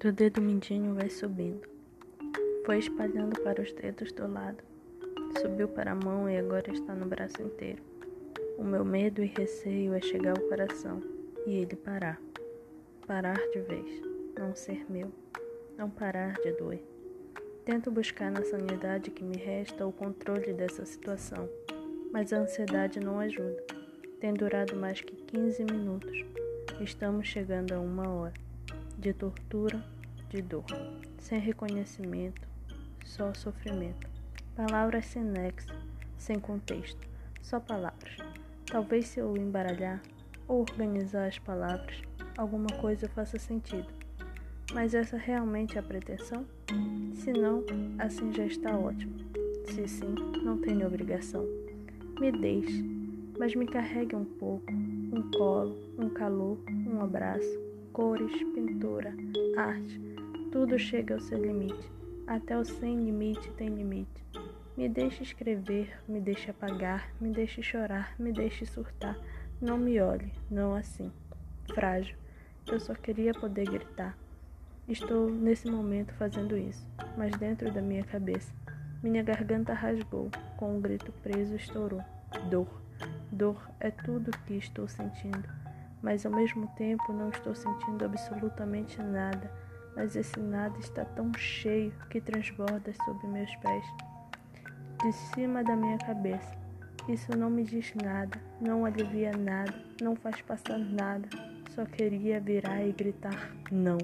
Do dedo mindinho vai subindo. Foi espalhando para os dedos do lado. Subiu para a mão e agora está no braço inteiro. O meu medo e receio é chegar ao coração e ele parar. Parar de vez. Não ser meu. Não parar de doer. Tento buscar na sanidade que me resta o controle dessa situação, mas a ansiedade não ajuda. Tem durado mais que 15 minutos. Estamos chegando a uma hora de tortura, de dor, sem reconhecimento, só sofrimento. Palavras sem nexo, sem contexto, só palavras. Talvez se eu embaralhar ou organizar as palavras, alguma coisa faça sentido. Mas essa realmente é a pretensão? Se não, assim já está ótimo. Se sim, não tenho obrigação. Me deixe, mas me carregue um pouco, um colo, um calor, um abraço, cores, pintura, arte, tudo chega ao seu limite. Até o sem limite tem limite. Me deixe escrever, me deixe apagar, me deixe chorar, me deixe surtar. Não me olhe, não assim. Frágil. Eu só queria poder gritar. Estou nesse momento fazendo isso, mas dentro da minha cabeça, minha garganta rasgou, com um grito preso estourou. Dor. Dor é tudo que estou sentindo mas ao mesmo tempo não estou sentindo absolutamente nada, mas esse nada está tão cheio que transborda sob meus pés, de cima da minha cabeça. Isso não me diz nada, não alivia nada, não faz passar nada. Só queria virar e gritar não.